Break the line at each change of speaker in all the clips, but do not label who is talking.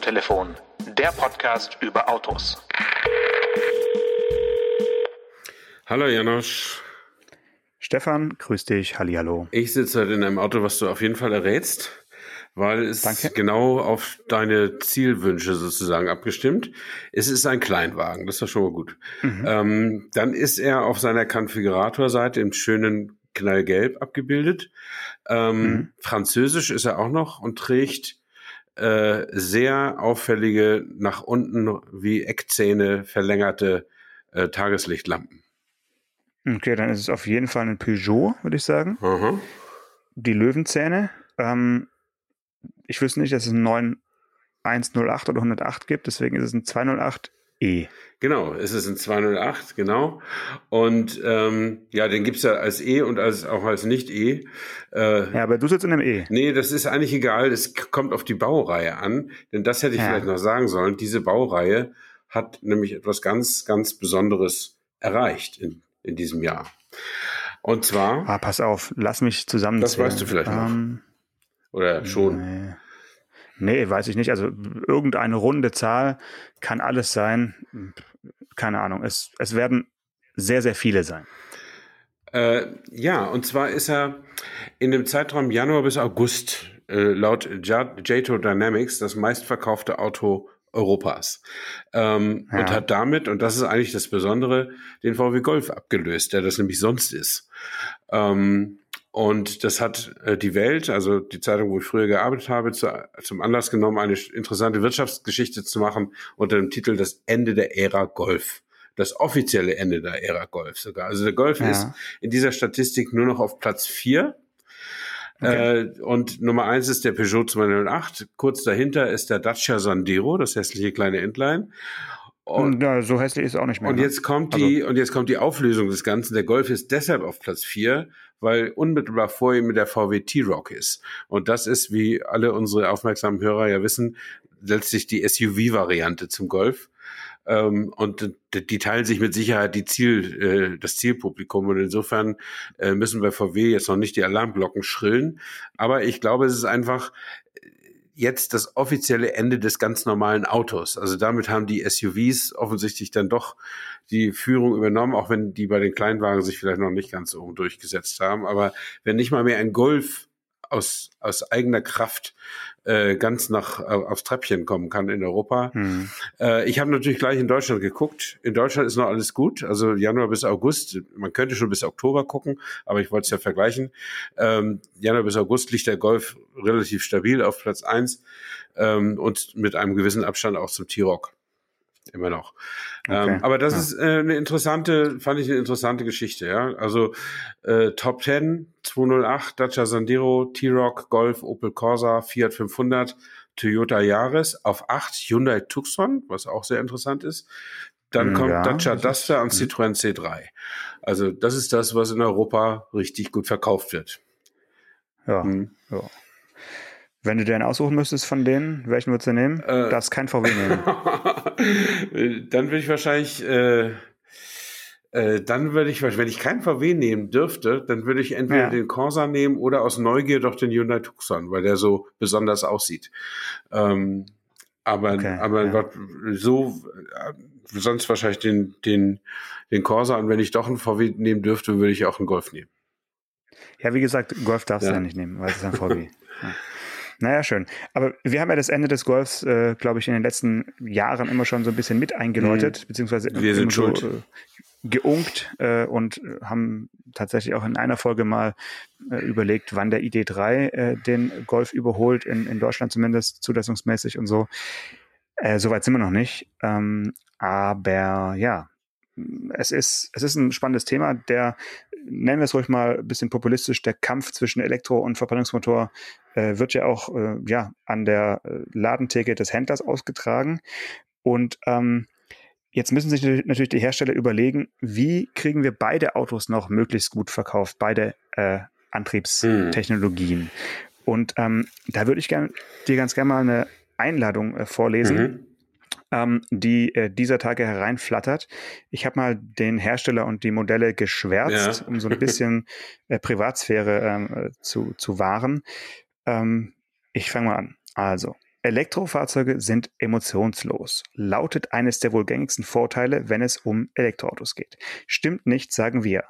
Autotelefon, der Podcast über Autos.
Hallo Janosch.
Stefan, grüß dich, hallihallo.
Ich sitze heute in einem Auto, was du auf jeden Fall errätst, weil es
Danke.
genau auf deine Zielwünsche sozusagen abgestimmt. Es ist ein Kleinwagen, das ist doch schon mal gut.
Mhm.
Ähm, dann ist er auf seiner Konfiguratorseite im schönen Knallgelb abgebildet. Ähm,
Mhm.
Französisch ist er auch noch und trägt äh, sehr auffällige, nach unten wie Eckzähne verlängerte äh, Tageslichtlampen.
Okay, dann ist es auf jeden Fall ein Peugeot, würde ich sagen.
Aha.
Die Löwenzähne. Ähm, ich wüsste nicht, dass es einen 9108 oder 108 gibt, deswegen ist es ein 208e.
Genau, es ist ein 208, genau. Und ähm, ja, den gibt's ja als E und als auch als Nicht-E. Äh,
Ja, aber du sitzt in einem E.
Nee, das ist eigentlich egal. Es k- kommt auf die Baureihe an. Denn das hätte ich
Ja.
vielleicht noch sagen sollen. Diese Baureihe hat nämlich etwas ganz, ganz Besonderes erreicht in, in diesem Jahr. Und zwar,
Ah, pass auf, lass mich zusammen.
Das weißt du vielleicht noch.
Ähm,
oder schon,
nee. Nee, weiß ich nicht. Also irgendeine runde Zahl kann alles sein. Keine Ahnung. Es, es werden sehr, sehr viele sein.
Äh, ja, und zwar ist er in dem Zeitraum Januar bis August äh, laut Ja- JATO Dynamics das meistverkaufte Auto Europas. Ähm,
Ja.
Und hat damit, und das ist eigentlich das Besondere, den VW Golf abgelöst, der das nämlich sonst ist. Ähm, und das hat äh, die Welt, also die Zeitung, wo ich früher gearbeitet habe, zu, zum Anlass genommen, eine interessante Wirtschaftsgeschichte zu machen unter dem Titel Das Ende der Ära Golf. Das offizielle Ende der Ära Golf sogar. Also der Golf
Ja.
ist in dieser Statistik nur noch auf Platz vier.
Okay.
Äh, und Nummer eins ist der Peugeot 208. Kurz dahinter ist der Dacia Sandero, das hässliche kleine Entlein. Und,
ja, so hässlich ist es auch nicht mehr.
und
ne?
jetzt kommt die, und jetzt kommt die Auflösung des Ganzen. Der Golf ist deshalb auf Platz vier, weil unmittelbar vor ihm der VW T-Rock ist. Und das ist, wie alle unsere aufmerksamen Hörer ja wissen, letztlich die SUV-Variante zum Golf. Ähm, und die, teilen sich mit Sicherheit die Ziel, äh, das Zielpublikum. Und insofern äh, müssen bei VW jetzt noch nicht die Alarmglocken schrillen. Aber ich glaube, es ist einfach jetzt das offizielle Ende des ganz normalen Autos. Also damit haben die SUVs offensichtlich dann doch die Führung übernommen, auch wenn die bei den Kleinwagen sich vielleicht noch nicht ganz so durchgesetzt haben. Aber wenn nicht mal mehr ein Golf aus, aus eigener Kraft äh, ganz nach äh, aufs Treppchen kommen kann in Europa.
Hm.
Äh, ich habe natürlich gleich in Deutschland geguckt. In Deutschland ist noch alles gut. Also Januar bis August. Man könnte schon bis Oktober gucken, aber ich wollte es ja vergleichen. Ähm, Januar bis August liegt der Golf relativ stabil auf Platz eins ähm, und mit einem gewissen Abstand auch zum T-Rock. Immer noch.
Okay.
Ähm, aber das
Ja.
ist äh, eine interessante, fand ich eine interessante Geschichte, ja. Also äh, Top 10, 208, Dacia Sandero, T-Rock, Golf, Opel Corsa, Fiat 500, Toyota Yaris, auf 8 Hyundai Tucson, was auch sehr interessant ist. Dann
Mm,
kommt
ja,
Dacia Duster und Citroën C3. Also das ist das, was in Europa richtig gut verkauft wird.
Ja,
Hm.
ja. Wenn du dir einen aussuchen müsstest von denen, welchen würdest du nehmen?
Äh.
Darfst kein VW nehmen.
dann würde ich wahrscheinlich, äh, äh, dann würde ich, wenn ich keinen VW nehmen dürfte, dann würde ich entweder
Ja.
den Corsa nehmen oder aus Neugier doch den Hyundai Tucson, weil der so besonders aussieht. Ähm, aber
Okay,
aber
ja.
Gott, so äh, sonst wahrscheinlich den den den Corsa und wenn ich doch einen VW nehmen dürfte, würde ich auch einen Golf nehmen.
Ja, wie gesagt, Golf darfst
Ja.
du ja nicht nehmen, weil es ist ein VW. ja. Naja, schön. Aber wir haben ja das Ende des Golfs, äh, glaube ich, in den letzten Jahren immer schon so ein bisschen mit eingeläutet, beziehungsweise
Mhm. Wir sind
immer
schuld.
so äh, geunkt äh, und haben tatsächlich auch in einer Folge mal äh, überlegt, wann der ID3 äh, den Golf überholt, in, in Deutschland zumindest, zulassungsmäßig und so. Äh, Soweit sind wir noch nicht. Ähm, aber ja, es ist, es ist ein spannendes Thema. Der, nennen wir es ruhig mal ein bisschen populistisch, der Kampf zwischen Elektro- und Verbrennungsmotor äh, wird ja auch äh, ja, an der äh, Ladentheke des Händlers ausgetragen. Und ähm, jetzt müssen sich natürlich die Hersteller überlegen, wie kriegen wir beide Autos noch möglichst gut verkauft, beide äh, Antriebstechnologien. Und ähm, da würde ich gern, dir ganz gerne mal eine Einladung äh, vorlesen
Mhm.
Ähm, die äh, dieser Tage hereinflattert. Ich habe mal den Hersteller und die Modelle geschwärzt,
Ja.
um so ein bisschen äh, Privatsphäre äh, zu, zu wahren. Ähm, ich fange mal an. Also, Elektrofahrzeuge sind emotionslos, lautet eines der wohl gängigsten Vorteile, wenn es um Elektroautos geht. Stimmt nicht, sagen wir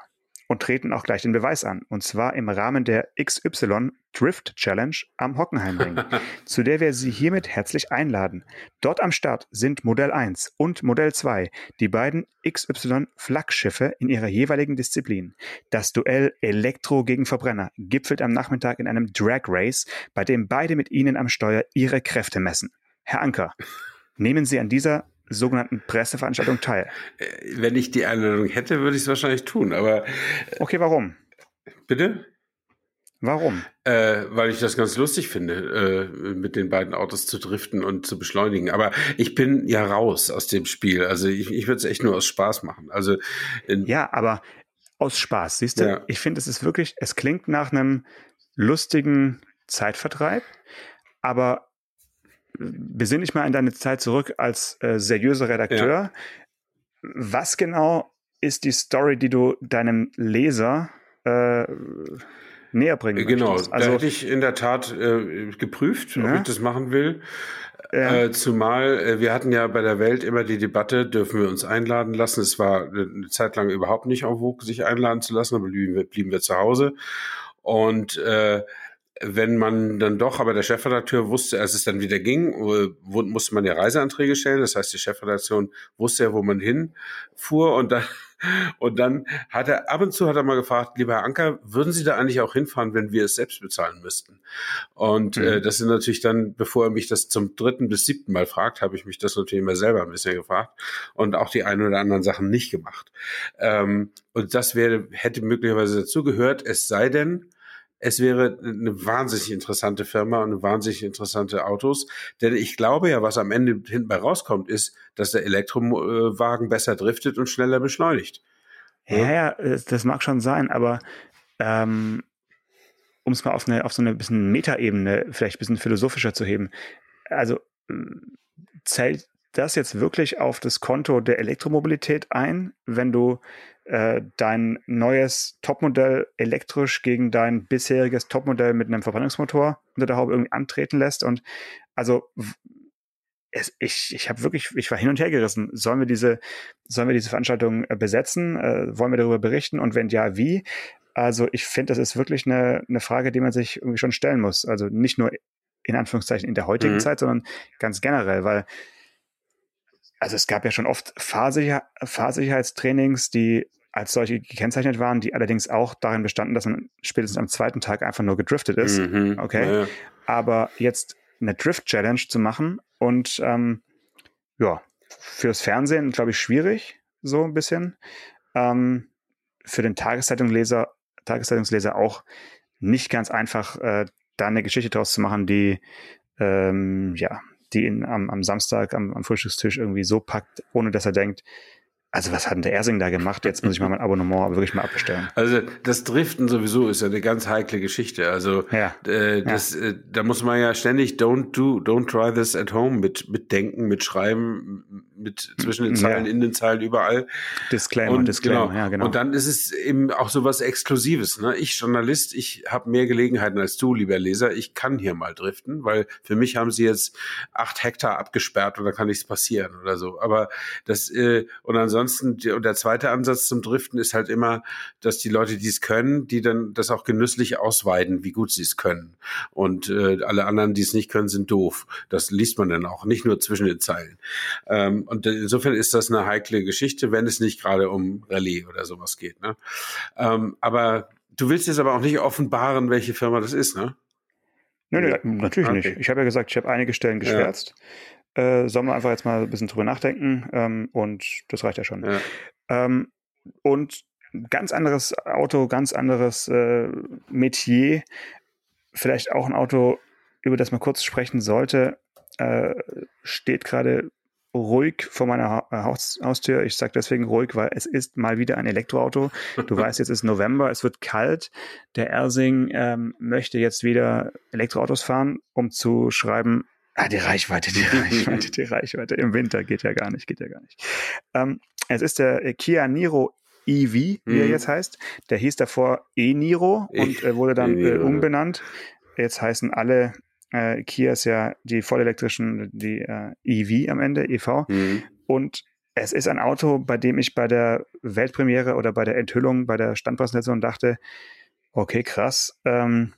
und treten auch gleich den Beweis an. Und zwar im Rahmen der XY Drift Challenge am Hockenheimring, zu der wir Sie hiermit herzlich einladen. Dort am Start sind Modell 1 und Modell 2, die beiden XY Flaggschiffe in ihrer jeweiligen Disziplin. Das Duell Elektro gegen Verbrenner gipfelt am Nachmittag in einem Drag Race, bei dem beide mit Ihnen am Steuer ihre Kräfte messen. Herr Anker, nehmen Sie an dieser sogenannten Presseveranstaltung teil?
Äh, wenn ich die Einladung hätte, würde ich es wahrscheinlich tun, aber. Äh,
okay, warum?
Bitte?
Warum?
Äh, weil ich das ganz lustig finde, äh, mit den beiden Autos zu driften und zu beschleunigen. Aber ich bin ja raus aus dem Spiel. Also ich, ich würde es echt nur aus Spaß machen. Also
ja, aber aus Spaß, siehst du? Ja. Ich finde, es ist wirklich, es klingt nach einem lustigen Zeitvertreib, aber besinn dich mal in deine Zeit zurück als äh, seriöser Redakteur. Ja. Was genau ist die Story, die du deinem Leser äh, näher bringen
Genau,
möchtest?
also, da hätte ich in der Tat äh, geprüft, ob ja. ich das machen will. Ja. Äh, zumal äh, wir hatten ja bei der Welt immer die Debatte, dürfen wir uns einladen lassen. Es war eine Zeit lang überhaupt nicht auf Vogue, sich einladen zu lassen, aber blieben wir, blieben wir zu Hause. Und äh, wenn man dann doch, aber der Chefredakteur wusste, als es dann wieder ging, äh, musste man ja Reiseanträge stellen. Das heißt, die Chefredaktion wusste ja, wo man hinfuhr und dann und dann hat er ab und zu hat er mal gefragt, lieber Herr Anker, würden Sie da eigentlich auch hinfahren, wenn wir es selbst bezahlen müssten? Und äh, mhm. äh, das sind natürlich dann, bevor er mich das zum dritten bis siebten Mal fragt, habe ich mich das natürlich immer selber ein bisschen gefragt und auch die ein oder anderen Sachen nicht gemacht. Ähm, und das wäre hätte möglicherweise dazu gehört, es sei denn, es wäre eine wahnsinnig interessante Firma und wahnsinnig interessante Autos. Denn ich glaube ja, was am Ende hinten bei rauskommt, ist, dass der Elektrowagen besser driftet und schneller beschleunigt.
Ja, ja, das mag schon sein, aber ähm, um es mal auf, eine, auf so eine bisschen Metaebene, vielleicht ein bisschen philosophischer zu heben, also zählt das jetzt wirklich auf das Konto der Elektromobilität ein, wenn du äh, dein neues Topmodell elektrisch gegen dein bisheriges Topmodell mit einem Verbrennungsmotor unter der Haube irgendwie antreten lässt. Und also es, ich, ich habe wirklich, ich war hin und her gerissen. Sollen wir diese, sollen wir diese Veranstaltung äh, besetzen? Äh, wollen wir darüber berichten? Und wenn ja, wie? Also ich finde, das ist wirklich eine, eine Frage, die man sich irgendwie schon stellen muss. Also nicht nur in Anführungszeichen in der heutigen mhm. Zeit, sondern ganz generell, weil also es gab ja schon oft Fahrsicher Fahrsicherheitstrainings, die als solche gekennzeichnet waren, die allerdings auch darin bestanden, dass man spätestens am zweiten Tag einfach nur gedriftet ist. Mhm, okay. Ja. Aber jetzt eine Drift-Challenge zu machen und ähm, ja, fürs Fernsehen, glaube ich, schwierig, so ein bisschen. Ähm, für den Tageszeitungsleser, Tageszeitungsleser auch nicht ganz einfach, äh, da eine Geschichte draus zu machen, die ähm, ja, die ihn am, am Samstag am, am Frühstückstisch irgendwie so packt, ohne dass er denkt, also was hat denn der Ersing da gemacht? Jetzt muss ich mal mein Abonnement wirklich mal abbestellen.
Also das Driften sowieso ist ja eine ganz heikle Geschichte. Also ja. Äh, das, ja. Äh, da muss man ja ständig don't do, don't try this at home mit mit denken, mit schreiben, mit zwischen den Zeilen, ja. in den Zeilen, überall.
Disclaimer, und, Disclaimer,
genau. ja genau. Und dann ist es eben auch so was Exklusives. Ne? Ich Journalist, ich habe mehr Gelegenheiten als du, lieber Leser. Ich kann hier mal driften, weil für mich haben sie jetzt acht Hektar abgesperrt und da kann nichts passieren oder so. Aber das äh, und ansonsten ansonsten, und der zweite Ansatz zum Driften ist halt immer, dass die Leute, die es können, die dann das auch genüsslich ausweiden, wie gut sie es können. Und äh, alle anderen, die es nicht können, sind doof. Das liest man dann auch, nicht nur zwischen den Zeilen. Ähm, und insofern ist das eine heikle Geschichte, wenn es nicht gerade um Rallye oder sowas geht. Ne? Ähm, aber du willst jetzt aber auch nicht offenbaren, welche Firma das ist, ne?
Nö, nö, natürlich okay. nicht. Ich habe ja gesagt, ich habe einige Stellen geschwärzt. Äh, sollen wir einfach jetzt mal ein bisschen drüber nachdenken ähm, und das reicht ja schon. Ja. Ähm, und ganz anderes Auto, ganz anderes äh, Metier, vielleicht auch ein Auto, über das man kurz sprechen sollte, äh, steht gerade ruhig vor meiner äh, Haus Haustür. Ich sage deswegen ruhig, weil es ist mal wieder ein Elektroauto. Du weißt, jetzt ist November, es wird kalt. Der Ersing ähm, möchte jetzt wieder Elektroautos fahren, um zu schreiben, Ah, die Reichweite, die Reichweite, die Reichweite. Im Winter geht ja gar nicht, geht ja gar nicht. Ähm, es ist der Kia Niro EV, wie mhm. er jetzt heißt. Der hieß davor E-Niro und äh, wurde dann äh, umbenannt. Jetzt heißen alle Äh, Kia ist ja die vollelektrischen, die äh, EV am Ende, EV. Mhm. Und es ist ein Auto, bei dem ich bei der Weltpremiere oder bei der Enthüllung, bei der Standpräsentation dachte, okay, krass. Ähm,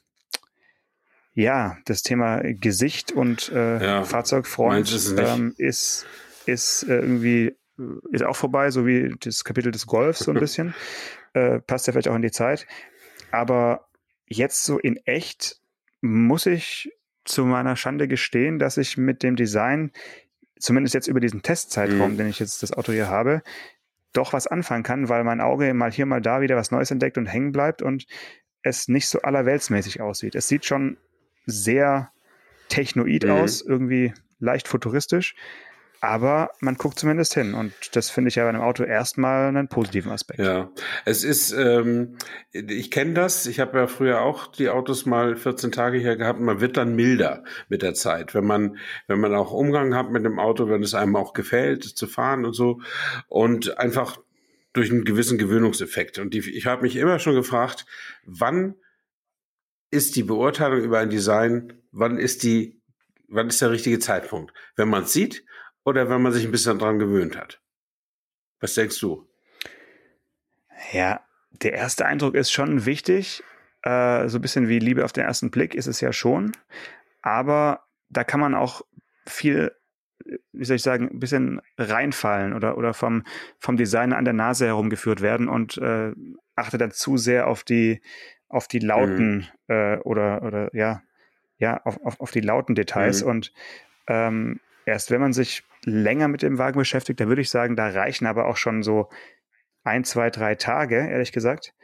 ja, das Thema Gesicht und äh, ja, Fahrzeugfront ähm, ist, ist äh, irgendwie äh, ist auch vorbei, so wie das Kapitel des Golfs so ein bisschen. äh, passt ja vielleicht auch in die Zeit. Aber jetzt so in echt muss ich zu meiner Schande gestehen, dass ich mit dem Design, zumindest jetzt über diesen Testzeitraum, mhm. den ich jetzt das Auto hier habe, doch was anfangen kann, weil mein Auge mal hier, mal da wieder was Neues entdeckt und hängen bleibt und es nicht so allerweltsmäßig aussieht. Es sieht schon sehr technoid mhm. aus, irgendwie leicht futuristisch, aber man guckt zumindest hin und das finde ich ja bei einem Auto erstmal einen positiven Aspekt.
Ja, es ist, ähm, ich kenne das, ich habe ja früher auch die Autos mal 14 Tage hier gehabt, man wird dann milder mit der Zeit, wenn man, wenn man auch Umgang hat mit dem Auto, wenn es einem auch gefällt zu fahren und so und einfach durch einen gewissen Gewöhnungseffekt. Und die, ich habe mich immer schon gefragt, wann ist die Beurteilung über ein Design, wann ist die, wann ist der richtige Zeitpunkt? Wenn man es sieht oder wenn man sich ein bisschen dran gewöhnt hat? Was denkst du?
Ja, der erste Eindruck ist schon wichtig. Äh, so ein bisschen wie Liebe auf den ersten Blick ist es ja schon. Aber da kann man auch viel, wie soll ich sagen, ein bisschen reinfallen oder, oder vom, vom Designer an der Nase herumgeführt werden und äh, achte dann zu sehr auf die, auf die lauten mhm. äh, oder, oder ja, ja, auf, auf, auf die lauten Details. Mhm. Und ähm, erst wenn man sich länger mit dem Wagen beschäftigt, da würde ich sagen, da reichen aber auch schon so ein, zwei, drei Tage, ehrlich gesagt.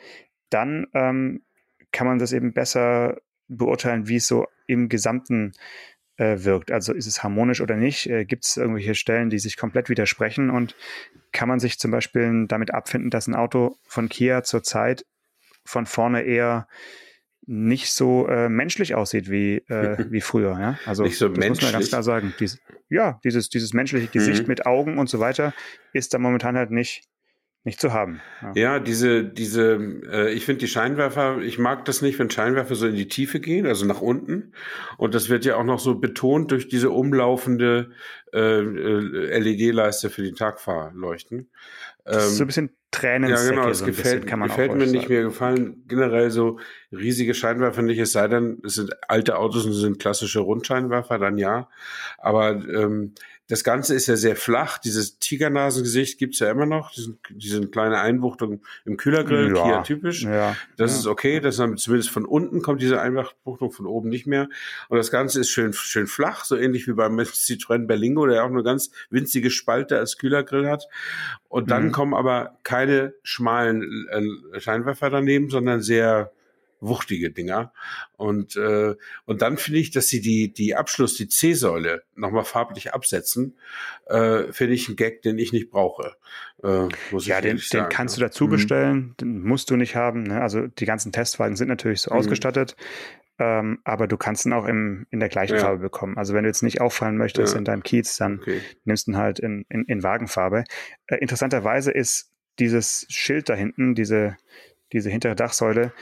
Dann ähm, kann man das eben besser beurteilen, wie es so im Gesamten äh, wirkt. Also ist es harmonisch oder nicht? Äh, Gibt es irgendwelche Stellen, die sich komplett widersprechen? Und kann man sich zum Beispiel damit abfinden, dass ein Auto von Kia zurzeit von vorne eher nicht so äh, menschlich aussieht wie, äh, wie früher. Ja? Also
nicht so
das
menschlich. muss man
ganz klar sagen. Dies, ja, dieses, dieses menschliche Gesicht mhm. mit Augen und so weiter ist da momentan halt nicht, nicht zu haben.
Ja, ja diese, diese, äh, ich finde die Scheinwerfer, ich mag das nicht, wenn Scheinwerfer so in die Tiefe gehen, also nach unten. Und das wird ja auch noch so betont durch diese umlaufende äh, äh LED-Leiste für die Tagfahrleuchten.
Ist so ein ähm, bisschen Tränensäcke.
Ja, genau, das so gefällt, bisschen, gefällt mir nicht. Mir gefallen generell so riesige Scheinwerfer nicht, es sei denn, es sind alte Autos und es sind klassische Rundscheinwerfer, dann ja. Aber ähm, das Ganze ist ja sehr flach. Dieses Tigernasengesicht gibt's ja immer noch. Diesen, diese kleine Einbuchtung im Kühlergrill, ja. Kia typisch. Ja. Das ja. ist okay. Das ist zumindest von unten kommt diese Einbuchtung von oben nicht mehr. Und das Ganze ist schön, schön flach, so ähnlich wie beim Citroën Berlingo, der auch eine ganz winzige Spalte als Kühlergrill hat. Und dann mhm. kommen aber keine schmalen äh, Scheinwerfer daneben, sondern sehr wuchtige Dinger. Und, äh, und dann finde ich, dass sie die, die Abschluss, die C-Säule nochmal farblich absetzen, äh, finde ich ein Gag, den ich nicht brauche.
Äh, ja, den, den kannst du dazu mhm. bestellen, den musst du nicht haben. Ne? Also die ganzen Testwagen sind natürlich so mhm. ausgestattet. Ähm, aber du kannst ihn auch im, in der gleichen ja. Farbe bekommen. Also wenn du jetzt nicht auffallen möchtest ja. in deinem Kiez, dann okay. nimmst du ihn halt in, in, in Wagenfarbe. Äh, interessanterweise ist dieses Schild da hinten, diese, diese hintere Dachsäule,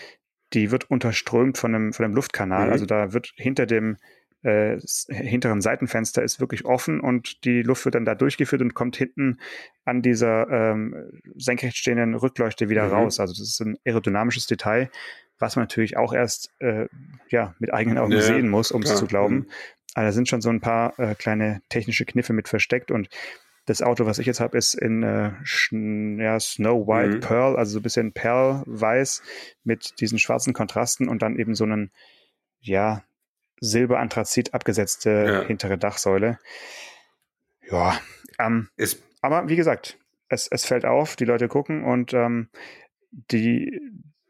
die wird unterströmt von einem, von einem Luftkanal. Mhm. Also da wird hinter dem äh, hinteren Seitenfenster ist wirklich offen und die Luft wird dann da durchgeführt und kommt hinten an dieser ähm, senkrecht stehenden Rückleuchte wieder mhm. raus. Also das ist ein aerodynamisches Detail, was man natürlich auch erst äh, ja, mit eigenen Augen ja, sehen muss, um es zu glauben. Mhm. Aber da sind schon so ein paar äh, kleine technische Kniffe mit versteckt und das Auto, was ich jetzt habe, ist in äh, ja, Snow White mhm. Pearl, also so ein bisschen Perlweiß mit diesen schwarzen Kontrasten und dann eben so einen, ja, Silberanthrazit abgesetzte ja. hintere Dachsäule. Ja, ähm, ist aber wie gesagt, es, es fällt auf, die Leute gucken und ähm, die,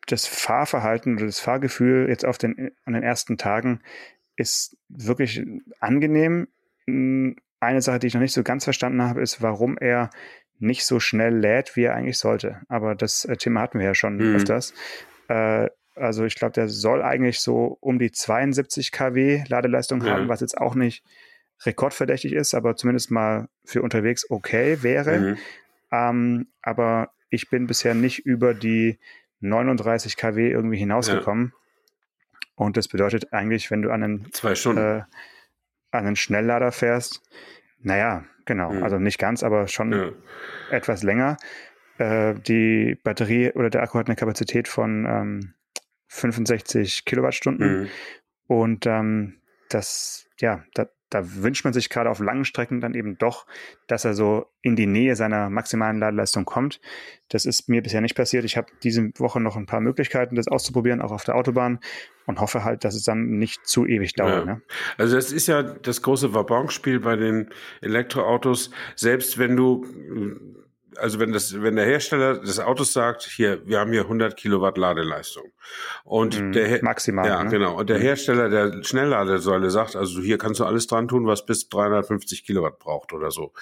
das Fahrverhalten oder das Fahrgefühl jetzt auf den, an den ersten Tagen ist wirklich angenehm. Eine Sache, die ich noch nicht so ganz verstanden habe, ist, warum er nicht so schnell lädt, wie er eigentlich sollte. Aber das äh, Thema hatten wir ja schon mhm. öfters. Äh, also ich glaube, der soll eigentlich so um die 72 kW Ladeleistung ja. haben, was jetzt auch nicht rekordverdächtig ist, aber zumindest mal für unterwegs okay wäre. Mhm. Ähm, aber ich bin bisher nicht über die 39 kW irgendwie hinausgekommen. Und das bedeutet eigentlich, wenn du an einen,
Zwei Stunden.
äh, einen Schnelllader fährst, naja, genau,
Mhm.
also nicht ganz, aber schon
ja.
etwas länger. Äh, die Batterie oder der Akku hat eine Kapazität von ähm, 65 Kilowattstunden.
Mhm.
Und ähm, das, ja, da, da wünscht man sich gerade auf langen Strecken dann eben doch, dass er so in die Nähe seiner maximalen Ladeleistung kommt. Das ist mir bisher nicht passiert. Ich habe diese Woche noch ein paar Möglichkeiten, das auszuprobieren, auch auf der Autobahn und hoffe halt, dass es dann nicht zu ewig dauert.
Ja.
Ne?
Also das ist ja das große Wabonspiel bei den Elektroautos. Selbst wenn du, also wenn das, wenn der Hersteller des Autos sagt, hier, wir haben hier 100 Kilowatt Ladeleistung und
Mhm,
der Her-
maximal,
ja
ne?
genau und der
Mhm.
Hersteller der Schnellladesäule sagt, also hier kannst du alles dran tun, was bis 350 Kilowatt braucht oder so,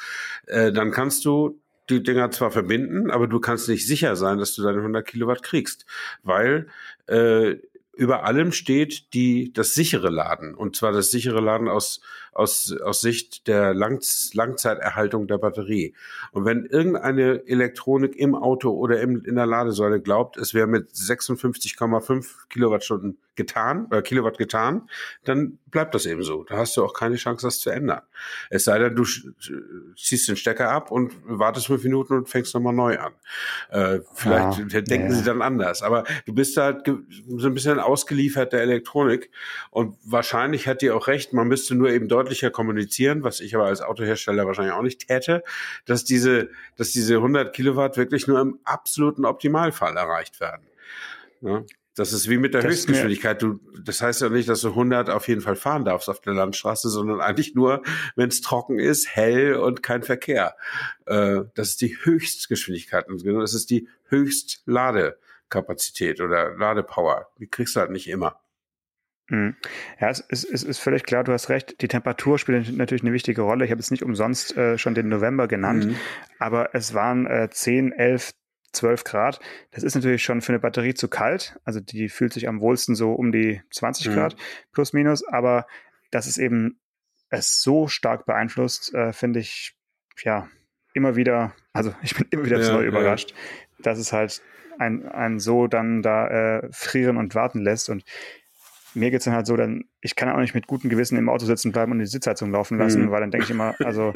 äh, dann kannst du die Dinger zwar verbinden, aber du kannst nicht sicher sein, dass du deine 100 Kilowatt kriegst, weil äh, über allem steht die, das sichere Laden. Und zwar das sichere Laden aus, aus, aus Sicht der Lang Langzeiterhaltung der Batterie. Und wenn irgendeine Elektronik im Auto oder im, in der Ladesäule glaubt, es wäre mit 56,5 Kilowattstunden getan, äh, Kilowatt getan, dann bleibt das eben so. Da hast du auch keine Chance, das zu ändern. Es sei denn, du ziehst den Stecker ab und wartest fünf Minuten und fängst nochmal neu an. Äh, vielleicht
Ja,
denken
ja.
sie dann anders. Aber du bist halt so ein bisschen ausgeliefert der Elektronik. Und wahrscheinlich hat die auch recht, man müsste nur eben deutlicher kommunizieren, was ich aber als Autohersteller wahrscheinlich auch nicht täte, dass diese, dass diese 100 Kilowatt wirklich nur im absoluten Optimalfall erreicht werden. Ja? Das ist wie mit der
Das
Höchstgeschwindigkeit. Du, das heißt ja nicht, dass du 100 auf jeden Fall fahren darfst auf der Landstraße, sondern eigentlich nur, wenn es trocken ist, hell und kein Verkehr. Äh, das ist die Höchstgeschwindigkeit. Das ist die Höchstladekapazität oder Ladepower. Die kriegst du halt nicht immer.
Mhm. Ja, es ist, es ist völlig klar, du hast recht. Die Temperatur spielt natürlich eine wichtige Rolle. Ich habe jetzt nicht umsonst äh, schon den November genannt,
Mhm.
aber es waren äh, 10, 11, 12 Grad. Das ist natürlich schon für eine Batterie zu kalt. Also die fühlt sich am wohlsten so um die 20
Mhm.
Grad plus minus, aber dass es eben es so stark beeinflusst, äh, finde ich ja immer wieder, also ich bin immer wieder
Ja,
Neue
ja.
überrascht, dass es halt ein, ein so dann da äh, frieren und warten lässt und mir geht's dann halt so, dann, ich kann auch nicht mit gutem Gewissen im Auto sitzen bleiben und die Sitzheizung laufen lassen,
Mhm.
weil dann denke ich immer, also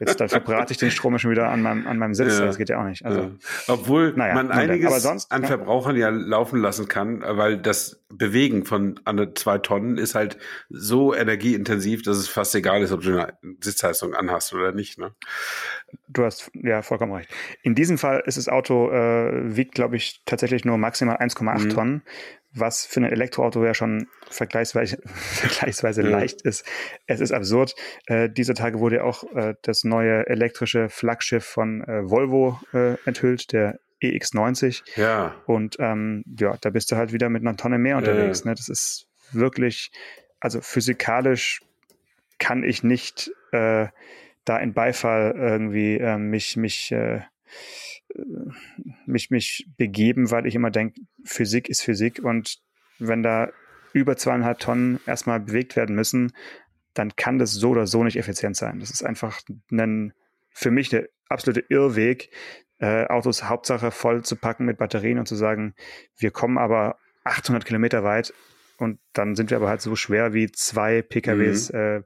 jetzt dann verbrate ich den Strom ja schon wieder an meinem, an meinem Sitz.
Ja.
Das geht ja auch nicht. Also
ja. Obwohl
naja,
man einiges
Aber sonst,
an. Verbrauchern ja laufen lassen kann, weil das Bewegen von an zwei Tonnen ist halt so energieintensiv, dass es fast egal ist, ob du eine Sitzheizung anhast oder nicht. Ne?
du hast ja vollkommen recht. In diesem Fall ist das Auto, äh, wiegt, glaube ich, tatsächlich nur maximal 1,8
Mhm.
Tonnen, was für ein Elektroauto ja schon vergleichsweise, vergleichsweise
Ja.
leicht ist. Es ist absurd. Äh, dieser Tage wurde ja auch äh, das neue elektrische Flaggschiff von äh, Volvo äh, enthüllt, der EX90.
Ja.
Und ähm, ja, da bist du halt wieder mit einer Tonne mehr unterwegs. Ne? Das ist wirklich, also physikalisch kann ich nicht äh, da in Beifall irgendwie äh, mich, mich, äh, mich, mich begeben, weil ich immer denke, Physik ist Physik und wenn da über zweieinhalb Tonnen erstmal bewegt werden müssen, dann kann das so oder so nicht effizient sein. Das ist einfach ein, für mich der absolute Irrweg, äh, Autos Hauptsache voll zu packen mit Batterien und zu sagen, wir kommen aber 800 Kilometer weit und dann sind wir aber halt so schwer wie zwei PKWs äh,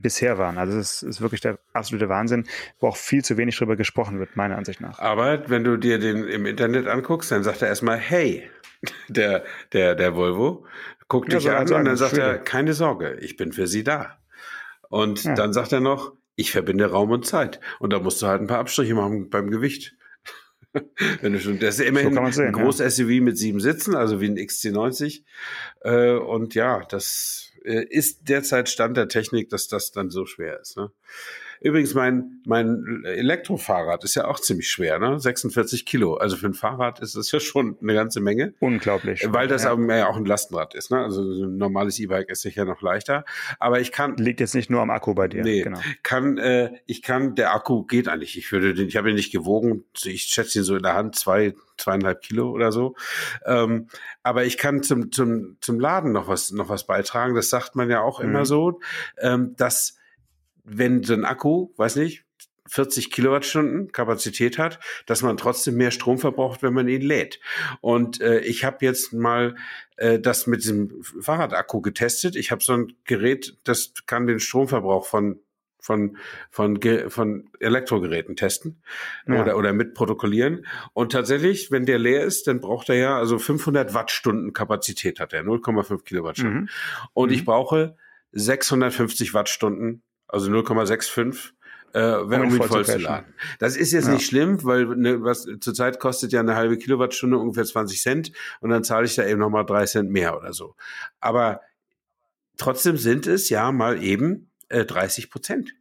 bisher waren. Also es ist wirklich der absolute Wahnsinn, wo auch viel zu wenig drüber gesprochen wird, meiner Ansicht nach.
Aber wenn du dir den im Internet anguckst, dann sagt er erstmal, hey, der, der, der Volvo, guckt
Ja,
dich
er
an und dann sagt
Schwede.
er, keine Sorge, ich bin für Sie da. Und
Ja.
dann sagt er noch, ich verbinde Raum und Zeit. Und da musst du halt ein paar Abstriche machen beim Gewicht. Wenn du schon, das ist immerhin
man's sehen,
ein großes SUV mit sieben Sitzen, also wie ein XC90. Äh, und ja, das ist derzeit Stand der Technik, dass das dann so schwer ist. Ne? Übrigens, mein, mein Elektrofahrrad ist ja auch ziemlich schwer, ne? 46 Kilo. Also für ein Fahrrad ist das ja schon eine ganze Menge.
Unglaublich.
Weil das
ja.
auch, ja auch ein Lastenrad ist. Ne? Also so ein normales E-Bike ist sicher noch leichter. Aber ich kann,
liegt jetzt nicht nur am Akku bei dir.
Nee,
Genau.
kann, äh, ich kann, der Akku geht eigentlich. Ich würde den, ich habe ihn nicht gewogen. Ich schätze ihn so in der Hand, zwei, zweieinhalb Kilo oder so. Ähm, aber ich kann zum, zum, zum Laden noch was, noch was beitragen. Das sagt man ja auch
Mhm.
immer so, ähm, dass wenn so ein Akku, weiß nicht, 40 Kilowattstunden Kapazität hat, dass man trotzdem mehr Strom verbraucht, wenn man ihn lädt. Und äh, ich habe jetzt mal äh, das mit diesem Fahrradakku getestet. Ich habe so ein Gerät, das kann den Stromverbrauch von von, von, von Elektrogeräten testen ja. oder, oder mit protokollieren. Und tatsächlich, wenn der leer ist, dann braucht er ja, also 500 Wattstunden Kapazität hat er, 0,5 Kilowattstunden. Mhm. Und mhm. ich brauche 650 Wattstunden, also 0,65 äh, wenn, um ihn voll zu laden. Das ist jetzt ja. nicht schlimm, weil ne, was zurzeit kostet ja eine halbe Kilowattstunde ungefähr 20 Cent und dann zahle ich da eben nochmal drei Cent mehr oder so. Aber trotzdem sind es ja mal eben äh, 30 Prozent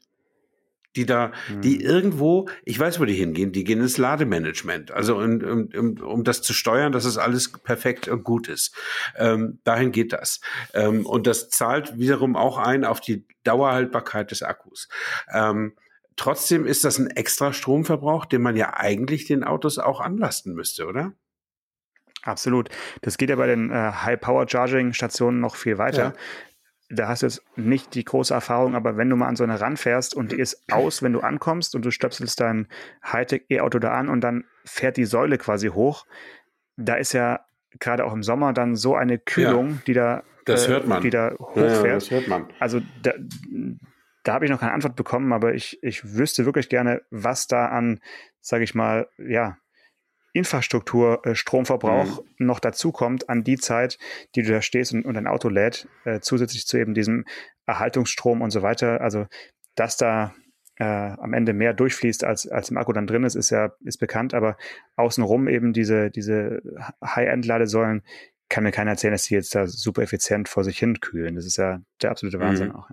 die da, mhm. die irgendwo, ich weiß, wo die hingehen, die gehen ins Lademanagement. Also um, um, um das zu steuern, dass es alles perfekt und gut ist. Ähm, dahin geht das. Ähm, und das zahlt wiederum auch ein auf die Dauerhaltbarkeit des Akkus. Ähm, trotzdem ist das ein extra Stromverbrauch, den man ja eigentlich den Autos auch anlasten müsste, oder?
Absolut. Das geht ja bei den äh, High-Power-Charging-Stationen noch viel weiter. Ja da hast du jetzt nicht die große Erfahrung, aber wenn du mal an so eine ranfährst und die ist aus, wenn du ankommst und du stöpselst dein Hightech-E-Auto da an und dann fährt die Säule quasi hoch, da ist ja gerade auch im Sommer dann so eine Kühlung, ja, die da,
das hört man.
die da hochfährt. Ja, das hört man. Also da, da habe ich noch keine Antwort bekommen, aber ich, ich wüsste wirklich gerne, was da an, sage ich mal, ja, Infrastruktur, äh, Stromverbrauch mhm. noch dazukommt an die Zeit, die du da stehst und, und dein Auto lädt, äh, zusätzlich zu eben diesem Erhaltungsstrom und so weiter. Also, dass da äh, am Ende mehr durchfließt, als, als im Akku dann drin ist, ist ja ist bekannt, aber außenrum eben diese, diese High-End-Ladesäulen kann mir keiner erzählen, dass die jetzt da super effizient vor sich hin kühlen. Das ist ja der absolute Wahnsinn mhm. auch.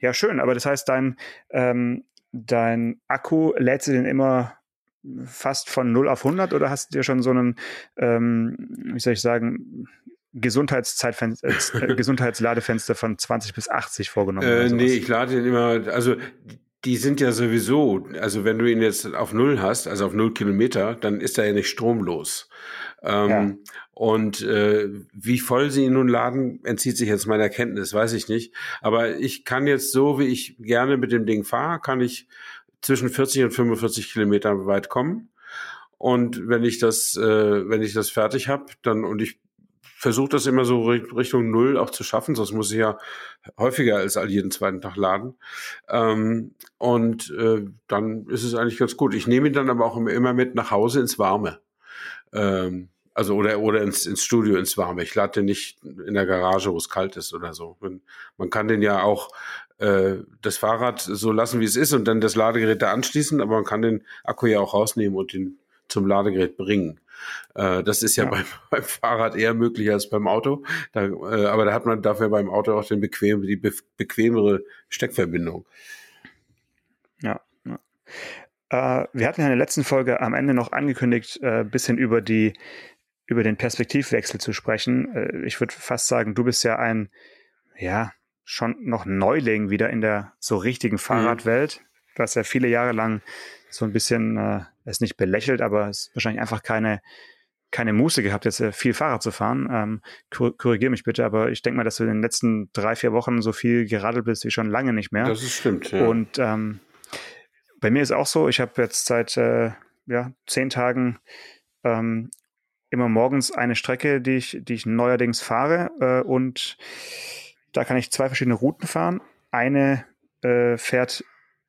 Ja. schön, aber das heißt, dein, ähm, dein Akku lädt sie denn immer fast von 0 auf 100 oder hast du dir schon so einen, ähm, wie soll ich sagen, Gesundheitszeitfenster, äh, Gesundheitsladefenster von 20 bis 80 vorgenommen?
Äh, nee, ich lade den immer, also die sind ja sowieso, also wenn du ihn jetzt auf Null hast, also auf Null Kilometer, dann ist er ja nicht stromlos. Ähm, ja. Und äh, wie voll sie ihn nun laden, entzieht sich jetzt meiner Kenntnis, weiß ich nicht. Aber ich kann jetzt so, wie ich gerne mit dem Ding fahre, kann ich zwischen 40 und 45 Kilometer weit kommen. Und wenn ich das, äh, wenn ich das fertig habe, dann und ich versuche das immer so Richtung Null auch zu schaffen, sonst muss ich ja häufiger als all jeden zweiten Tag laden. Ähm, und äh, dann ist es eigentlich ganz gut. Ich nehme ihn dann aber auch immer mit nach Hause ins Warme. Ähm, also oder oder ins, ins Studio ins Warme. Ich lade den nicht in der Garage, wo es kalt ist oder so. Man kann den ja auch äh, das Fahrrad so lassen, wie es ist und dann das Ladegerät da anschließen, aber man kann den Akku ja auch rausnehmen und ihn zum Ladegerät bringen. Äh, das ist ja, ja. Beim, beim, Fahrrad eher möglich als beim Auto. Da, äh, aber da hat man dafür beim Auto auch den bequem, die be bequemere Steckverbindung.
Ja. ja. Äh, wir hatten ja in der letzten Folge am Ende noch angekündigt, ein äh, bisschen über die über den Perspektivwechsel zu sprechen. Äh, ich würde fast sagen, du bist ja ein, ja, schon noch Neuling wieder in der so richtigen mhm. Fahrradwelt. Mhm. Du hast ja viele Jahre lang so ein bisschen, äh, es nicht belächelt, aber es ist wahrscheinlich einfach keine, keine Muße gehabt, jetzt viel Fahrrad zu fahren. Ähm, Korrigiere mich bitte, aber ich denke mal, dass du in den letzten drei, vier Wochen so viel geradelt bist wie schon lange nicht mehr.
Das ist stimmt, ja.
Und ähm, bei mir ist auch so, ich habe jetzt seit äh, ja, zehn Tagen ähm, immer morgens eine Strecke, die ich, die ich neuerdings fahre äh, und da kann ich zwei verschiedene Routen fahren. Eine äh, fährt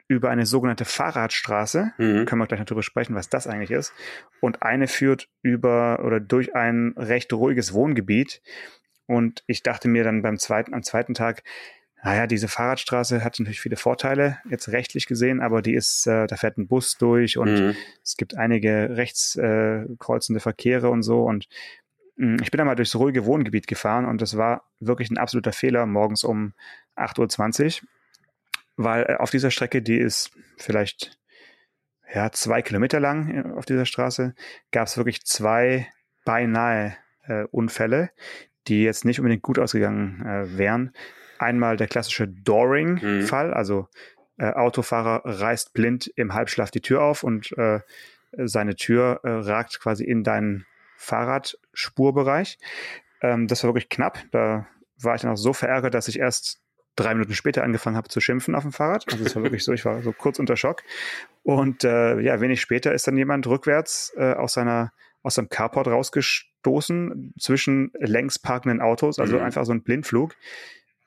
über eine sogenannte Fahrradstraße. Mhm. Können wir gleich darüber sprechen, was das eigentlich ist. Und eine führt über oder durch ein recht ruhiges Wohngebiet. Und ich dachte mir dann beim zweiten, am zweiten Tag, naja, diese Fahrradstraße hat natürlich viele Vorteile, jetzt rechtlich gesehen, aber die ist, äh, da fährt ein Bus durch und mhm. es gibt einige rechts äh, kreuzende Verkehre und so. Und ich bin da mal durchs ruhige Wohngebiet gefahren und das war wirklich ein absoluter Fehler morgens um 8.20 Uhr, weil äh, auf dieser Strecke, die ist vielleicht ja, zwei Kilometer lang äh, auf dieser Straße, gab es wirklich zwei beinahe äh, Unfälle, die jetzt nicht unbedingt gut ausgegangen äh, wären. Einmal der klassische Dooring-Fall, mhm. also äh, Autofahrer reißt blind im Halbschlaf die Tür auf und äh, seine Tür ragt quasi in deinen Fahrradspurbereich. Ähm, das war wirklich knapp. Da war ich dann auch so verärgert, dass ich erst drei Minuten später angefangen habe zu schimpfen auf dem Fahrrad. Also es war wirklich so, ich war so kurz unter Schock. Und äh, ja, wenig später ist dann jemand rückwärts äh, aus seiner aus seinem Carport rausgestoßen zwischen längs parkenden Autos, also mhm. einfach so ein Blindflug.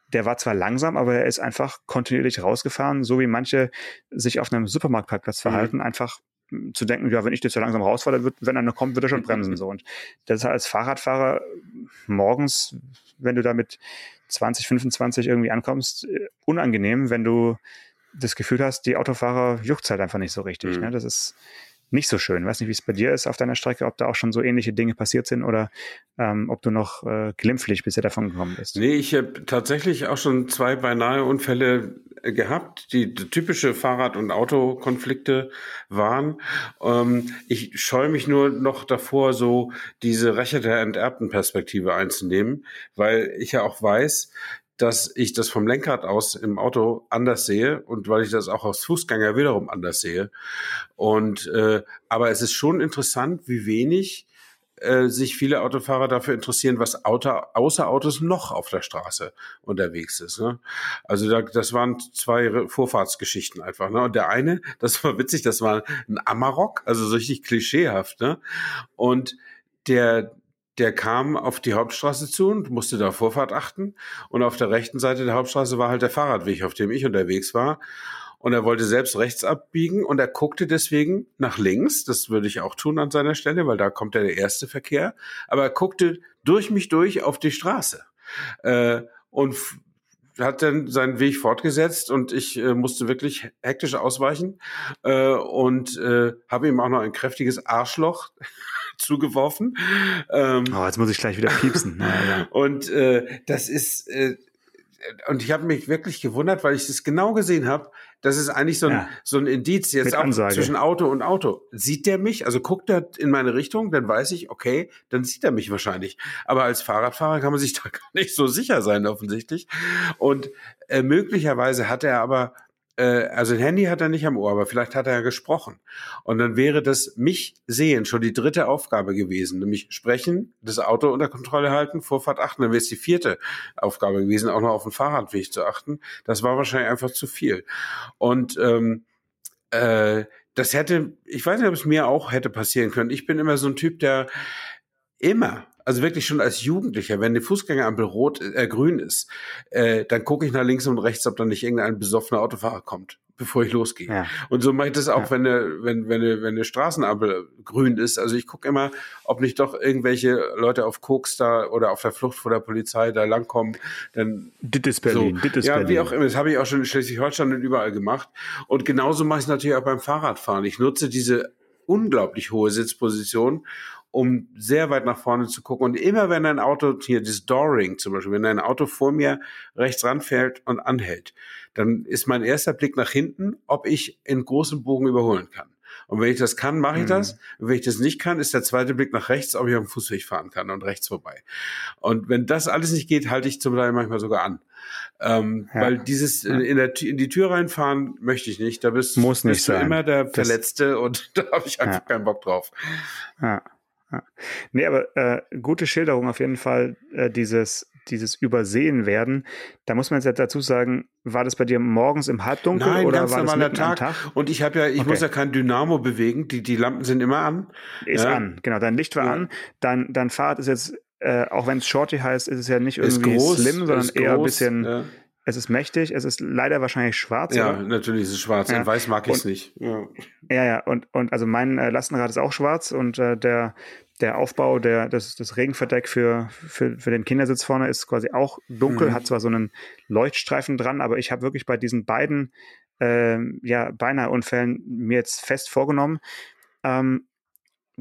Der war zwar langsam, aber er ist einfach kontinuierlich rausgefahren, so wie manche sich auf einem Supermarktparkplatz mhm. verhalten, mhm. einfach zu denken, ja, wenn ich jetzt so langsam rausfahre, wird, wenn einer kommt, wird er schon bremsen. So. Und das ist als Fahrradfahrer morgens, wenn du da mit 20, 25 irgendwie ankommst, äh, unangenehm, wenn du das Gefühl hast, die Autofahrer juckt halt einfach nicht so richtig. Mhm. Ne? Das ist nicht so schön. Ich weiß nicht, wie es bei dir ist auf deiner Strecke, ob da auch schon so ähnliche Dinge passiert sind oder ähm, ob du noch äh, glimpflich bisher davon gekommen bist.
Nee, ich habe tatsächlich auch schon zwei beinahe Unfälle äh, gehabt, die typische Fahrrad- und Autokonflikte waren. Ähm, ich scheue mich nur noch davor, so diese Rächer der enterbten Perspektive einzunehmen, weil ich ja auch weiß, dass ich das vom Lenkrad aus im Auto anders sehe und weil ich das auch als Fußgänger wiederum anders sehe. Und äh, aber es ist schon interessant, wie wenig äh, sich viele Autofahrer dafür interessieren, was Auto, außer Autos noch auf der Straße unterwegs ist. Ne? Also da, das waren zwei Vorfahrtsgeschichten einfach. Ne? Und der eine, das war witzig, das war ein Amarok, also so richtig klischeehaft. Ne? Und der der kam auf die Hauptstraße zu und musste da Vorfahrt achten. Und auf der rechten Seite der Hauptstraße war halt der Fahrradweg, auf dem ich unterwegs war. Und er wollte selbst rechts abbiegen und er guckte deswegen nach links. Das würde ich auch tun an seiner Stelle, weil da kommt ja der erste Verkehr. Aber er guckte durch mich durch auf die Straße. Äh, und hat dann seinen Weg fortgesetzt und ich äh, musste wirklich hektisch ausweichen äh, und äh, habe ihm auch noch ein kräftiges Arschloch zugeworfen.
Ähm, oh, jetzt muss ich gleich wieder piepsen.
Ja, ja. Und äh, das ist, äh, und ich habe mich wirklich gewundert, weil ich das genau gesehen habe. Das ist eigentlich so ein, ja. so ein Indiz jetzt Mit auch Ansage. zwischen Auto und Auto. Sieht der mich? Also guckt er in meine Richtung, dann weiß ich, okay, dann sieht er mich wahrscheinlich. Aber als Fahrradfahrer kann man sich da gar nicht so sicher sein, offensichtlich. Und äh, möglicherweise hat er aber also ein Handy hat er nicht am Ohr, aber vielleicht hat er ja gesprochen. Und dann wäre das mich sehen schon die dritte Aufgabe gewesen, nämlich sprechen, das Auto unter Kontrolle halten, Vorfahrt achten. Dann wäre es die vierte Aufgabe gewesen, auch noch auf den Fahrradweg zu achten. Das war wahrscheinlich einfach zu viel. Und ähm, äh, das hätte, ich weiß nicht, ob es mir auch hätte passieren können. Ich bin immer so ein Typ, der immer also wirklich schon als Jugendlicher, wenn die Fußgängerampel rot, äh, grün ist, äh, dann gucke ich nach links und rechts, ob da nicht irgendein besoffener Autofahrer kommt, bevor ich losgehe. Ja. Und so mache ich das auch, ja. wenn, eine, wenn, wenn, eine, wenn eine Straßenampel grün ist. Also ich gucke immer, ob nicht doch irgendwelche Leute auf Koks da oder auf der Flucht vor der Polizei da langkommen. Dann
das ist Berlin,
so. das ist Ja, Berlin. wie auch immer. Das habe ich auch schon in Schleswig-Holstein und überall gemacht. Und genauso mache ich es natürlich auch beim Fahrradfahren. Ich nutze diese unglaublich hohe Sitzposition um sehr weit nach vorne zu gucken. Und immer wenn ein Auto, hier das Dooring zum Beispiel, wenn ein Auto vor mir rechts ranfällt und anhält, dann ist mein erster Blick nach hinten, ob ich in großem Bogen überholen kann. Und wenn ich das kann, mache ich mhm. das. Und wenn ich das nicht kann, ist der zweite Blick nach rechts, ob ich auf dem Fußweg fahren kann und rechts vorbei. Und wenn das alles nicht geht, halte ich zum Teil manchmal sogar an. Ähm, ja. Weil dieses ja. in, der, in die Tür reinfahren möchte ich nicht. Da bist,
Muss nicht
bist du immer der Verletzte das, und da habe ich einfach ja. keinen Bock drauf.
Ja. Ja. Nee, aber äh, gute Schilderung auf jeden Fall, äh, dieses, dieses Übersehen werden. Da muss man jetzt dazu sagen, war das bei dir morgens im Halbdunkel
Nein,
oder
ganz
war
normaler das Tag. Tag. Und ich habe ja, ich okay. muss ja kein Dynamo bewegen, die, die Lampen sind immer an.
Ist ja. an, genau. Dein Licht war ja. an. Dein, dein Fahrrad ist jetzt, äh, auch wenn es Shorty heißt, ist es ja nicht irgendwie groß, slim, sondern eher groß, ein bisschen. Es ist mächtig, es ist leider wahrscheinlich schwarz.
Ja, oder? natürlich ist es schwarz. Ja. In weiß mag ich es nicht.
Ja. ja, ja, und, und also mein äh, Lastenrad ist auch schwarz und äh, der, der Aufbau, der, das, das Regenverdeck für, für, für den Kindersitz vorne ist quasi auch dunkel, mhm. hat zwar so einen Leuchtstreifen dran, aber ich habe wirklich bei diesen beiden äh, ja, beinahe Unfällen mir jetzt fest vorgenommen, ähm,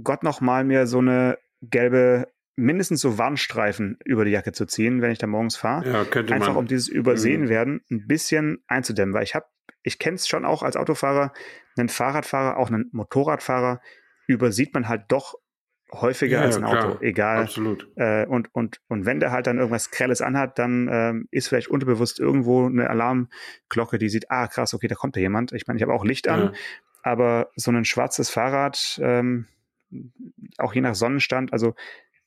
Gott noch mal mir so eine gelbe mindestens so Warnstreifen über die Jacke zu ziehen, wenn ich da morgens fahre.
Ja, könnte
Einfach
man.
um dieses Übersehen mhm. werden ein bisschen einzudämmen, weil ich habe, ich kenne es schon auch als Autofahrer, einen Fahrradfahrer, auch einen Motorradfahrer übersieht man halt doch häufiger ja, als ein Auto, klar. egal.
Absolut.
Äh, und, und, und wenn der halt dann irgendwas Grelles anhat, dann ähm, ist vielleicht unterbewusst irgendwo eine Alarmglocke, die sieht, ah krass, okay, da kommt da jemand. Ich meine, ich habe auch Licht an, ja. aber so ein schwarzes Fahrrad, ähm, auch je nach Sonnenstand, also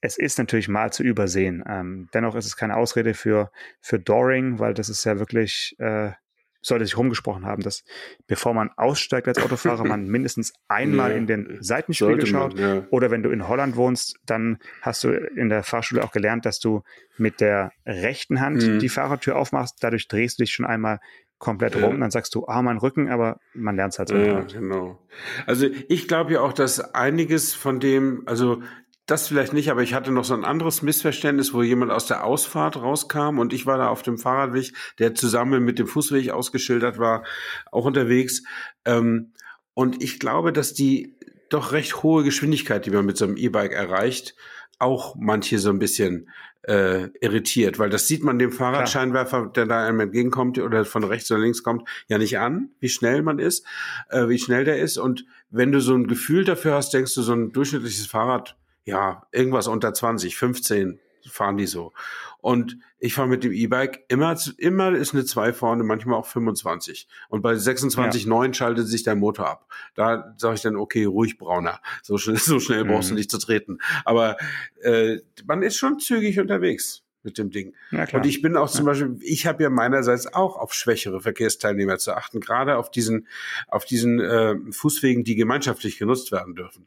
es ist natürlich mal zu übersehen. Ähm, dennoch ist es keine Ausrede für, für Doring, weil das ist ja wirklich, äh, sollte sich rumgesprochen haben, dass bevor man aussteigt als Autofahrer, man mindestens einmal ja, in den Seitenspiegel schaut. Man, ja. Oder wenn du in Holland wohnst, dann hast du in der Fahrschule auch gelernt, dass du mit der rechten Hand mhm. die Fahrertür aufmachst. Dadurch drehst du dich schon einmal komplett ja. rum. Dann sagst du, ah, mein Rücken, aber man lernt es halt so.
Ja, genau. Also ich glaube ja auch, dass einiges von dem, also das vielleicht nicht, aber ich hatte noch so ein anderes Missverständnis, wo jemand aus der Ausfahrt rauskam und ich war da auf dem Fahrradweg, der zusammen mit dem Fußweg ausgeschildert war, auch unterwegs. Ähm, und ich glaube, dass die doch recht hohe Geschwindigkeit, die man mit so einem E-Bike erreicht, auch manche so ein bisschen äh, irritiert, weil das sieht man dem Fahrradscheinwerfer, der da einem entgegenkommt oder von rechts oder links kommt, ja nicht an, wie schnell man ist, äh, wie schnell der ist. Und wenn du so ein Gefühl dafür hast, denkst du, so ein durchschnittliches Fahrrad ja, irgendwas unter 20, 15 fahren die so. Und ich fahre mit dem E-Bike immer, immer ist eine 2 vorne, manchmal auch 25. Und bei 26,9 ja. schaltet sich der Motor ab. Da sage ich dann, okay, ruhig brauner. So schnell, so schnell brauchst mhm. du nicht zu treten. Aber äh, man ist schon zügig unterwegs mit dem Ding. Und ich bin auch zum. Beispiel, ich habe ja meinerseits auch auf schwächere Verkehrsteilnehmer zu achten, gerade auf diesen, auf diesen äh, Fußwegen, die gemeinschaftlich genutzt werden dürfen.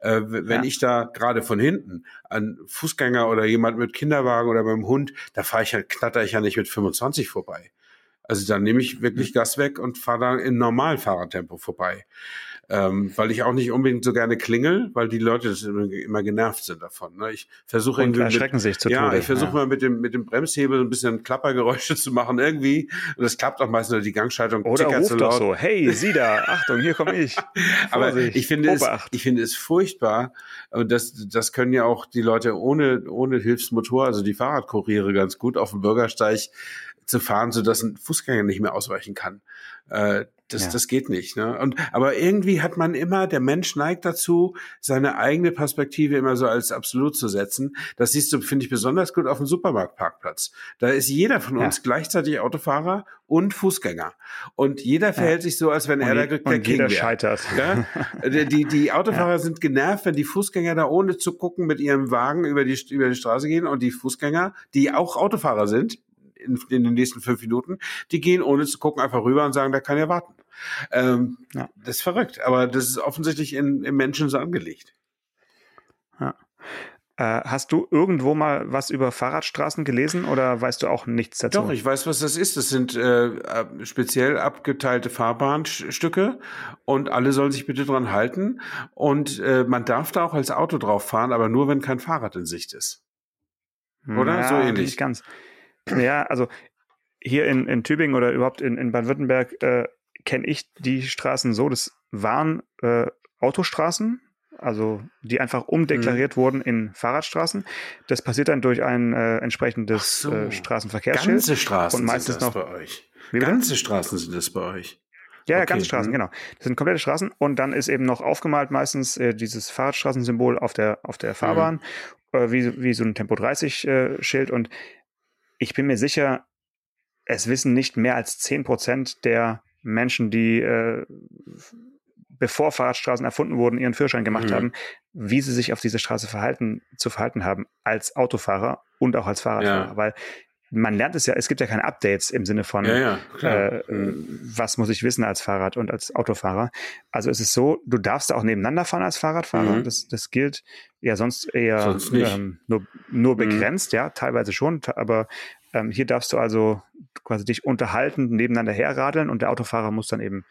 Äh, wenn ja. ich da gerade von hinten an Fußgänger oder jemand mit Kinderwagen oder beim Hund, da fahre ich ja, knatter ich ja nicht mit 25 vorbei. Also dann nehme ich wirklich mhm. Gas weg und fahre da in Normalfahrertempo vorbei ähm, weil ich auch nicht unbedingt so gerne klingel, weil die Leute immer, genervt sind davon. Ne? Ich versuche irgendwie
erschrecken
mit,
sich zu
Ja,
Tode.
ich versuche ja. mal mit dem mit dem Bremshebel ein bisschen Klappergeräusche zu machen irgendwie und das klappt auch meistens die Gangschaltung
oder ruft so doch so, hey, Sie da, Achtung, hier komme ich.
Aber ich finde es, ich finde es furchtbar und das das können ja auch die Leute ohne ohne Hilfsmotor, also die Fahrradkuriere ganz gut auf dem Bürgersteig zu fahren, so dass ein Fußgänger nicht mehr ausweichen kann. Äh, das, ja. das geht nicht. Ne? Und, aber irgendwie hat man immer, der Mensch neigt dazu, seine eigene Perspektive immer so als absolut zu setzen. Das siehst du, finde ich, besonders gut auf dem Supermarktparkplatz. Da ist jeder von uns ja. gleichzeitig Autofahrer und Fußgänger. Und jeder verhält ja. sich so, als wenn und er der,
der King wäre. scheitert.
Ja? Die, die Autofahrer sind genervt, wenn die Fußgänger da ohne zu gucken mit ihrem Wagen über die, über die Straße gehen und die Fußgänger, die auch Autofahrer sind, in, in, den nächsten fünf Minuten, die gehen ohne zu gucken einfach rüber und sagen, da kann er warten. Ähm, ja. Das ist verrückt, aber das ist offensichtlich in, im Menschen so angelegt.
Ja. Äh, hast du irgendwo mal was über Fahrradstraßen gelesen oder weißt du auch nichts dazu?
Doch, ich weiß, was das ist. Das sind äh, speziell abgeteilte Fahrbahnstücke und alle sollen sich bitte dran halten. Und äh, man darf da auch als Auto drauf fahren, aber nur, wenn kein Fahrrad in Sicht ist. Oder?
Ja, so ähnlich. Nicht ganz. Ja, also hier in, in Tübingen oder überhaupt in, in Baden-Württemberg äh, kenne ich die Straßen so, das waren äh, Autostraßen, also die einfach umdeklariert mhm. wurden in Fahrradstraßen. Das passiert dann durch ein äh, entsprechendes so, äh, Straßenverkehrsschild.
Ganze Straßen
und meistens
sind das
noch,
bei euch. Ganze Straßen sind das bei euch.
Ja, okay. ganze Straßen, mhm. genau. Das sind komplette Straßen und dann ist eben noch aufgemalt meistens äh, dieses Fahrradstraßensymbol auf der auf der Fahrbahn, mhm. äh, wie, wie so ein Tempo 30 äh, Schild und ich bin mir sicher, es wissen nicht mehr als 10 Prozent der Menschen, die äh, bevor Fahrradstraßen erfunden wurden, ihren Führerschein gemacht mhm. haben, wie sie sich auf diese Straße verhalten, zu verhalten haben als Autofahrer und auch als Fahrradfahrer. Ja. Weil man lernt es ja, es gibt ja keine Updates im Sinne von,
ja, ja,
äh, mhm. was muss ich wissen als Fahrrad und als Autofahrer. Also es ist so, du darfst auch nebeneinander fahren als Fahrradfahrer. Mhm. Das, das gilt ja sonst eher
sonst ähm,
nur, nur mhm. begrenzt, mhm. ja, teilweise schon, aber ähm, hier darfst du also quasi dich unterhalten, nebeneinander herradeln und der Autofahrer muss dann eben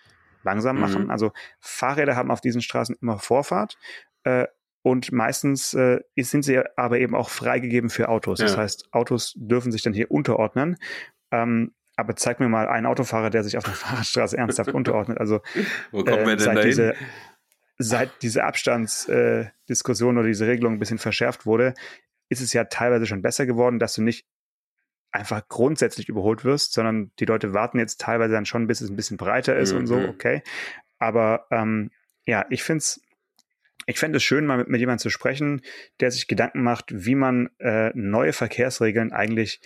langsam machen. Mhm. Also Fahrräder haben auf diesen Straßen immer Vorfahrt. Äh, und meistens äh, sind sie aber eben auch freigegeben für Autos. Ja. Das heißt, Autos dürfen sich dann hier unterordnen. Ähm, aber zeig mir mal einen Autofahrer, der sich auf der Fahrradstraße ernsthaft unterordnet. Also
Wo kommen wir
äh,
denn
seit
dahin?
diese seit diese Abstandsdiskussion äh, oder diese Regelung ein bisschen verschärft wurde, ist es ja teilweise schon besser geworden, dass du nicht einfach grundsätzlich überholt wirst, sondern die Leute warten jetzt teilweise dann schon, bis es ein bisschen breiter ist mhm. und so, mhm. okay. Aber ähm, ja, ich finde es ich fände es schön, mal mit, mit jemandem zu sprechen, der sich Gedanken macht, wie man äh, neue Verkehrsregeln eigentlich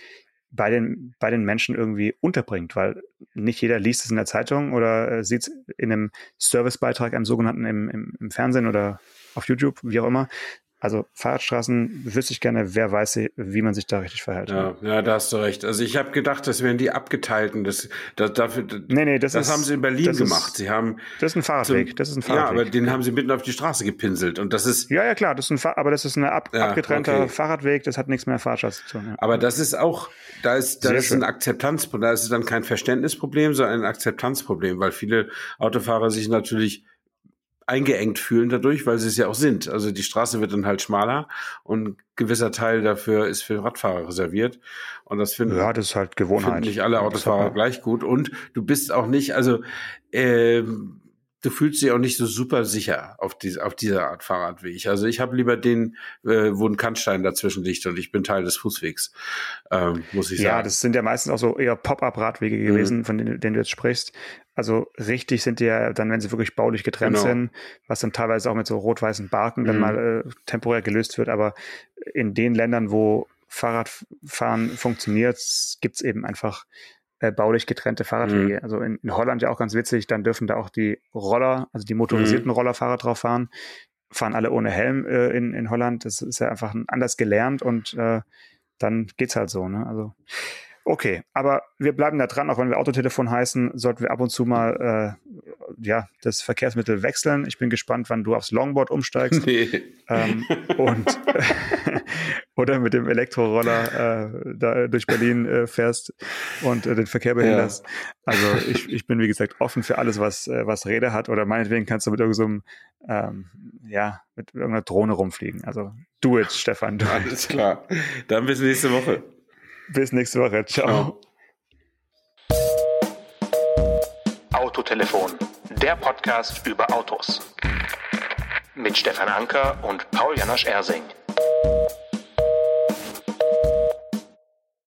bei den, bei den Menschen irgendwie unterbringt, weil nicht jeder liest es in der Zeitung oder äh, sieht es in einem Servicebeitrag, einem sogenannten im, im, im Fernsehen oder auf YouTube, wie auch immer, Also Fahrradstraßen wüsste ich gerne, wer weiß, wie man sich da richtig verhält.
Ja, ja da hast du recht. Also ich habe gedacht, das wären die abgeteilten. Das, das, dafür,
nee, nee, das,
das
ist,
haben sie in Berlin gemacht. sie haben
das ist ein Fahrradweg.
Zum,
das ist ein Fahrradweg.
Ja, aber den haben sie mitten auf die Straße gepinselt. Und das ist.
Ja, ja, klar. Das ist ein, aber das ist ein ab, ja, abgetrennter okay. Fahrradweg. Das hat nichts mehr Fahrradstraße zu tun. Ja.
Aber das ist auch, da ist, da ist ein Akzeptanzproblem. Da ist es dann kein Verständnisproblem, sondern ein Akzeptanzproblem, weil viele Autofahrer sich natürlich eingeengt fühlen dadurch, weil sie es ja auch sind. Also die Straße wird dann halt schmaler und ein gewisser Teil dafür ist für Radfahrer reserviert. Und das finden,
ja, das ist halt Gewohnheit.
Finden nicht alle Autofahrer gleich gut. Und du bist auch nicht, also ähm, du fühlst dich auch nicht so super sicher auf, diese, auf dieser Art Fahrradweg. Also ich habe lieber den, äh, wo ein Kannstein dazwischen liegt und ich bin Teil des Fußwegs, ähm, muss ich sagen.
Ja, das sind ja meistens auch so eher Pop-up-Radwege mhm. gewesen, von denen, denen, du jetzt sprichst. Also richtig sind die ja dann, wenn sie wirklich baulich getrennt genau. sind, was dann teilweise auch mit so rot-weißen Barken mhm. dann mal äh, temporär gelöst wird. Aber in den Ländern, wo Fahrradfahren funktioniert, gibt's eben einfach äh, baulich getrennte Fahrradwege. Mhm. Also in, in, Holland ja auch ganz witzig, dann dürfen da auch die Roller, also die motorisierten mhm. Rollerfahrer drauf fahren. Fahren alle ohne Helm äh, in, in Holland. Das ist ja einfach anders gelernt und äh, dann geht's halt so. Ne? Also Okay, aber wir bleiben da dran, auch wenn wir Autotelefon heißen, sollten wir ab und zu mal äh, ja, das Verkehrsmittel wechseln. Ich bin gespannt, wann du aufs Longboard umsteigst. Nee. Ähm, und oder mit dem Elektroroller äh, da durch Berlin äh, fährst und äh, den Verkehr behinderst. Ja. Also ich, ich bin, wie gesagt, offen für alles, was, äh, was Räder hat. Oder meinetwegen kannst du mit irgendeinem, so ähm, ja, mit irgendeiner Drohne rumfliegen. Also do it, Stefan. Do
Alles klar. Dann bis nächste Woche.
Bis nächste Woche. Ciao.
Autotelefon, der Podcast über Autos. Mit Stefan Anker und Paul Janosch Ersing.